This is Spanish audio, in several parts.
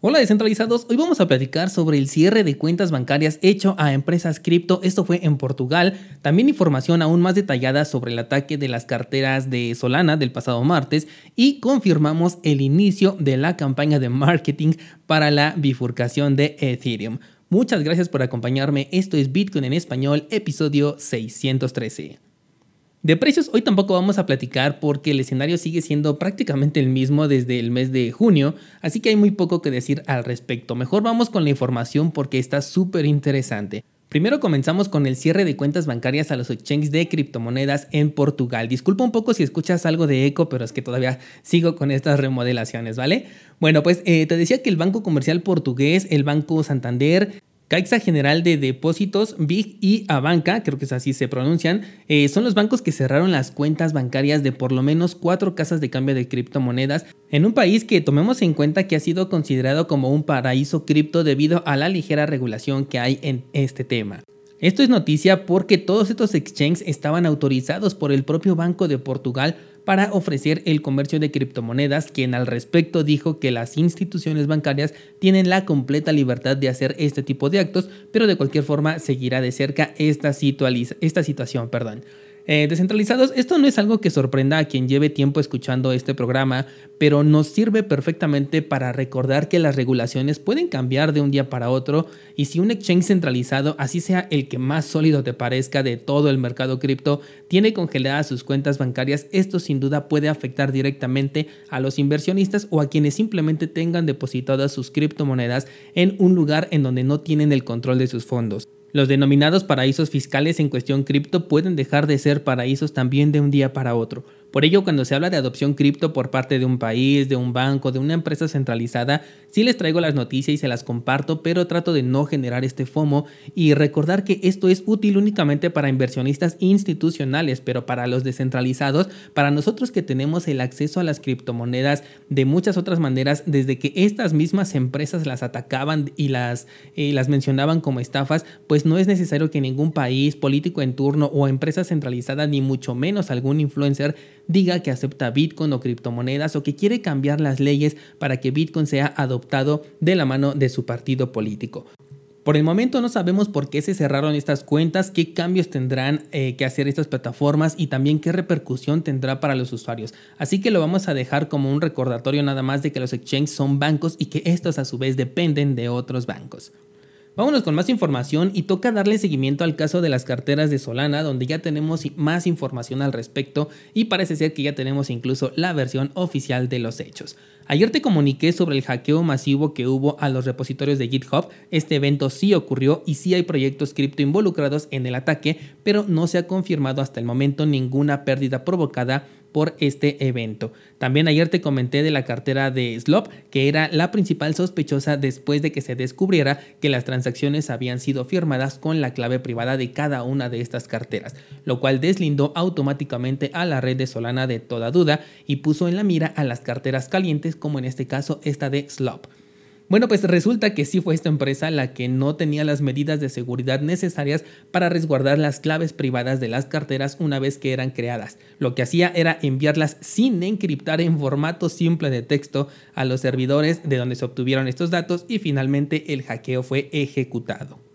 Hola descentralizados, hoy vamos a platicar sobre el cierre de cuentas bancarias hecho a empresas cripto, esto fue en Portugal, también información aún más detallada sobre el ataque de las carteras de Solana del pasado martes. Y confirmamos el inicio de la campaña de marketing para la bifurcación de Ethereum. Muchas gracias por acompañarme, esto es Bitcoin en español, episodio 613. De precios hoy tampoco vamos a platicar porque el escenario sigue siendo prácticamente el mismo desde el mes de junio, así que hay muy poco que decir al respecto. Mejor vamos con la información porque está súper interesante. Primero comenzamos con el cierre de cuentas bancarias a los exchanges de criptomonedas en Portugal. Disculpa un poco si escuchas algo de eco, pero es que todavía sigo con estas remodelaciones, ¿vale? Bueno, pues eh, te decía que el Banco Comercial Portugués, el Banco Santander, Caixa General de Depósitos, BIG y Abanca, creo que es así se pronuncian, eh, son los bancos que cerraron las cuentas bancarias de por lo menos cuatro casas de cambio de criptomonedas en un país que tomemos en cuenta que ha sido considerado como un paraíso cripto debido a la ligera regulación que hay en este tema. Esto es noticia porque todos estos exchanges estaban autorizados por el propio Banco de Portugal para ofrecer el comercio de criptomonedas, quien al respecto dijo que las instituciones bancarias tienen la completa libertad de hacer este tipo de actos, pero de cualquier forma seguirá de cerca esta, esta situación. Perdón. Eh, descentralizados, esto no es algo que sorprenda a quien lleve tiempo escuchando este programa, pero nos sirve perfectamente para recordar que las regulaciones pueden cambiar de un día para otro y si un exchange centralizado, así sea el que más sólido te parezca de todo el mercado cripto, tiene congeladas sus cuentas bancarias, esto sin duda puede afectar directamente a los inversionistas o a quienes simplemente tengan depositadas sus criptomonedas en un lugar en donde no tienen el control de sus fondos. Los denominados paraísos fiscales en cuestión cripto pueden dejar de ser paraísos también de un día para otro. Por ello, cuando se habla de adopción cripto por parte de un país, de un banco, de una empresa centralizada, sí les traigo las noticias y se las comparto, pero trato de no generar este FOMO y recordar que esto es útil únicamente para inversionistas institucionales, pero para los descentralizados, para nosotros que tenemos el acceso a las criptomonedas de muchas otras maneras, desde que estas mismas empresas las atacaban y las, eh, las mencionaban como estafas, pues no es necesario que ningún país, político en turno o empresa centralizada, ni mucho menos algún influencer, diga que acepta Bitcoin o criptomonedas o que quiere cambiar las leyes para que Bitcoin sea adoptado de la mano de su partido político. Por el momento no sabemos por qué se cerraron estas cuentas, qué cambios tendrán eh, que hacer estas plataformas y también qué repercusión tendrá para los usuarios. Así que lo vamos a dejar como un recordatorio nada más de que los exchanges son bancos y que estos a su vez dependen de otros bancos. Vámonos con más información y toca darle seguimiento al caso de las carteras de Solana, donde ya tenemos más información al respecto y parece ser que ya tenemos incluso la versión oficial de los hechos. Ayer te comuniqué sobre el hackeo masivo que hubo a los repositorios de GitHub. Este evento sí ocurrió y sí hay proyectos cripto involucrados en el ataque, pero no se ha confirmado hasta el momento ninguna pérdida provocada por este evento. También ayer te comenté de la cartera de Slop, que era la principal sospechosa después de que se descubriera que las transacciones habían sido firmadas con la clave privada de cada una de estas carteras, lo cual deslindó automáticamente a la red de Solana de toda duda y puso en la mira a las carteras calientes como en este caso esta de Slop. Bueno, pues resulta que sí fue esta empresa la que no tenía las medidas de seguridad necesarias para resguardar las claves privadas de las carteras una vez que eran creadas. Lo que hacía era enviarlas sin encriptar en formato simple de texto a los servidores de donde se obtuvieron estos datos y finalmente el hackeo fue ejecutado.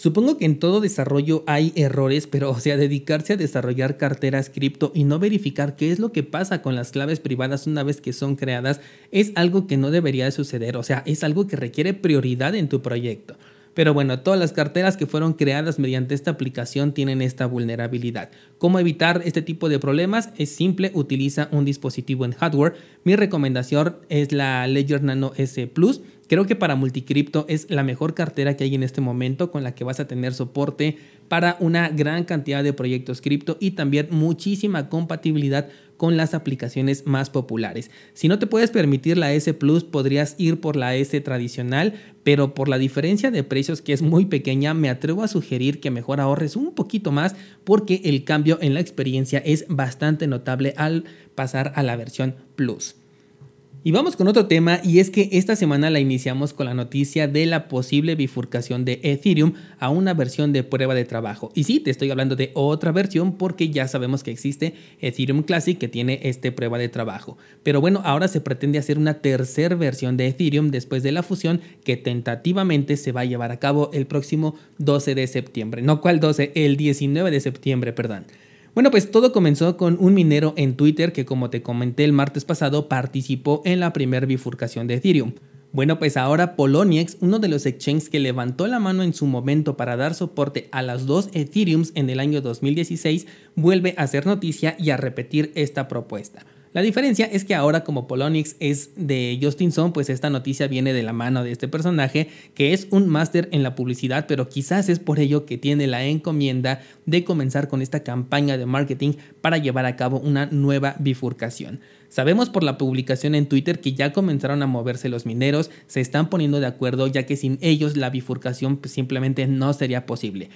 Supongo que en todo desarrollo hay errores, pero o sea, dedicarse a desarrollar carteras cripto y no verificar qué es lo que pasa con las claves privadas una vez que son creadas es algo que no debería de suceder, o sea, es algo que requiere prioridad en tu proyecto. Pero bueno, todas las carteras que fueron creadas mediante esta aplicación tienen esta vulnerabilidad. ¿Cómo evitar este tipo de problemas? Es simple, utiliza un dispositivo en hardware. Mi recomendación es la Ledger Nano S Plus Creo que para Multicripto es la mejor cartera que hay en este momento con la que vas a tener soporte para una gran cantidad de proyectos cripto y también muchísima compatibilidad con las aplicaciones más populares. Si no te puedes permitir la S Plus, podrías ir por la S tradicional, pero por la diferencia de precios que es muy pequeña, me atrevo a sugerir que mejor ahorres un poquito más porque el cambio en la experiencia es bastante notable al pasar a la versión Plus. Y vamos con otro tema y es que esta semana la iniciamos con la noticia de la posible bifurcación de Ethereum a una versión de prueba de trabajo. Y sí, te estoy hablando de otra versión porque ya sabemos que existe Ethereum Classic que tiene este prueba de trabajo. Pero bueno, ahora se pretende hacer una tercera versión de Ethereum después de la fusión que tentativamente se va a llevar a cabo el próximo 12 de septiembre. No cual 12, el 19 de septiembre, perdón. Bueno, pues todo comenzó con un minero en Twitter que como te comenté el martes pasado participó en la primera bifurcación de Ethereum. Bueno, pues ahora Poloniex, uno de los exchanges que levantó la mano en su momento para dar soporte a las dos Ethereums en el año 2016, vuelve a hacer noticia y a repetir esta propuesta. La diferencia es que ahora como Polonix es de Justin Son, pues esta noticia viene de la mano de este personaje que es un máster en la publicidad, pero quizás es por ello que tiene la encomienda de comenzar con esta campaña de marketing para llevar a cabo una nueva bifurcación. Sabemos por la publicación en Twitter que ya comenzaron a moverse los mineros, se están poniendo de acuerdo ya que sin ellos la bifurcación pues, simplemente no sería posible.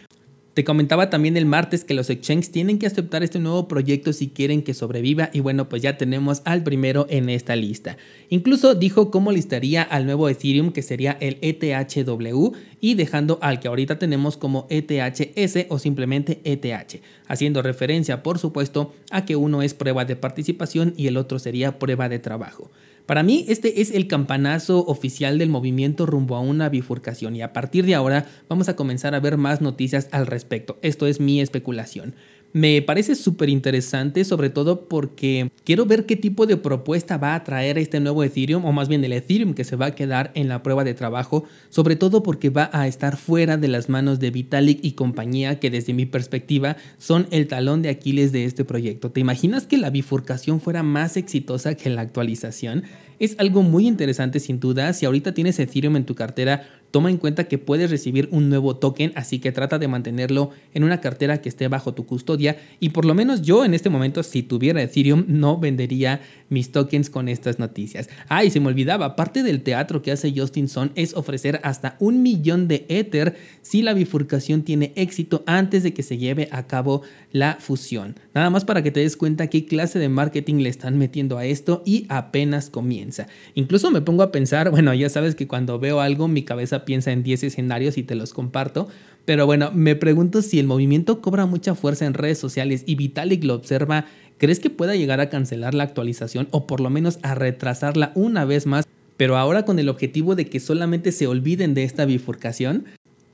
Te comentaba también el martes que los exchanges tienen que aceptar este nuevo proyecto si quieren que sobreviva y bueno, pues ya tenemos al primero en esta lista. Incluso dijo cómo listaría al nuevo Ethereum que sería el ETHW y dejando al que ahorita tenemos como ETHS o simplemente ETH, haciendo referencia por supuesto a que uno es prueba de participación y el otro sería prueba de trabajo. Para mí este es el campanazo oficial del movimiento rumbo a una bifurcación y a partir de ahora vamos a comenzar a ver más noticias al respecto. Esto es mi especulación. Me parece súper interesante, sobre todo porque quiero ver qué tipo de propuesta va a traer este nuevo Ethereum, o más bien el Ethereum que se va a quedar en la prueba de trabajo, sobre todo porque va a estar fuera de las manos de Vitalik y compañía, que desde mi perspectiva son el talón de Aquiles de este proyecto. ¿Te imaginas que la bifurcación fuera más exitosa que la actualización? Es algo muy interesante sin duda. Si ahorita tienes Ethereum en tu cartera, toma en cuenta que puedes recibir un nuevo token, así que trata de mantenerlo en una cartera que esté bajo tu custodia. Y por lo menos yo en este momento, si tuviera Ethereum, no vendería mis tokens con estas noticias. Ah, y se me olvidaba, parte del teatro que hace Justin Sun es ofrecer hasta un millón de Ether si la bifurcación tiene éxito antes de que se lleve a cabo la fusión. Nada más para que te des cuenta qué clase de marketing le están metiendo a esto y apenas comienza. Incluso me pongo a pensar, bueno, ya sabes que cuando veo algo mi cabeza piensa en 10 escenarios y te los comparto. Pero bueno, me pregunto si el movimiento cobra mucha fuerza en redes sociales y Vitalik lo observa ¿Crees que pueda llegar a cancelar la actualización o por lo menos a retrasarla una vez más, pero ahora con el objetivo de que solamente se olviden de esta bifurcación?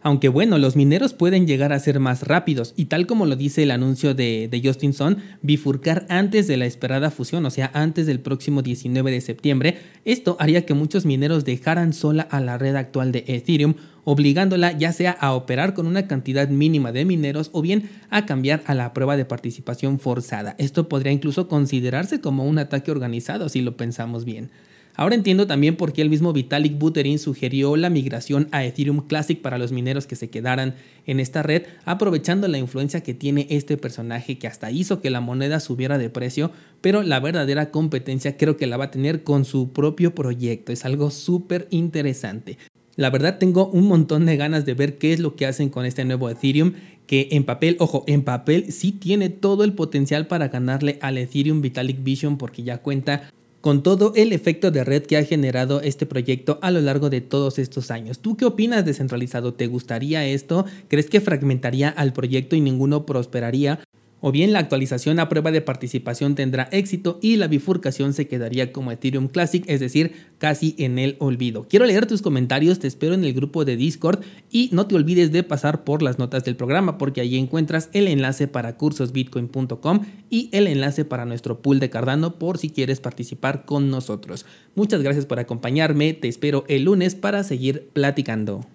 Aunque bueno, los mineros pueden llegar a ser más rápidos y tal como lo dice el anuncio de, Justin Sun, bifurcar antes de la esperada fusión, o sea, antes del próximo 19 de septiembre, esto haría que muchos mineros dejaran sola a la red actual de Ethereum, obligándola ya sea a operar con una cantidad mínima de mineros o bien a cambiar a la prueba de participación forzada. Esto podría incluso considerarse como un ataque organizado si lo pensamos bien. Ahora entiendo también por qué el mismo Vitalik Buterin sugirió la migración a Ethereum Classic para los mineros que se quedaran en esta red, aprovechando la influencia que tiene este personaje que hasta hizo que la moneda subiera de precio, pero la verdadera competencia creo que la va a tener con su propio proyecto. Es algo súper interesante. La verdad tengo un montón de ganas de ver qué es lo que hacen con este nuevo Ethereum que en papel, ojo, en papel sí tiene todo el potencial para ganarle al Ethereum Vitalik Vision porque ya cuenta con todo el efecto de red que ha generado este proyecto a lo largo de todos estos años. ¿Tú qué opinas descentralizado? ¿Te gustaría esto? ¿Crees que fragmentaría al proyecto y ninguno prosperaría? O bien la actualización a prueba de participación tendrá éxito y la bifurcación se quedaría como Ethereum Classic, es decir, casi en el olvido. Quiero leer tus comentarios, te espero en el grupo de Discord y no te olvides de pasar por las notas del programa porque allí encuentras el enlace para cursosbitcoin.com y el enlace para nuestro pool de Cardano por si quieres participar con nosotros. Muchas gracias por acompañarme, te espero el lunes para seguir platicando.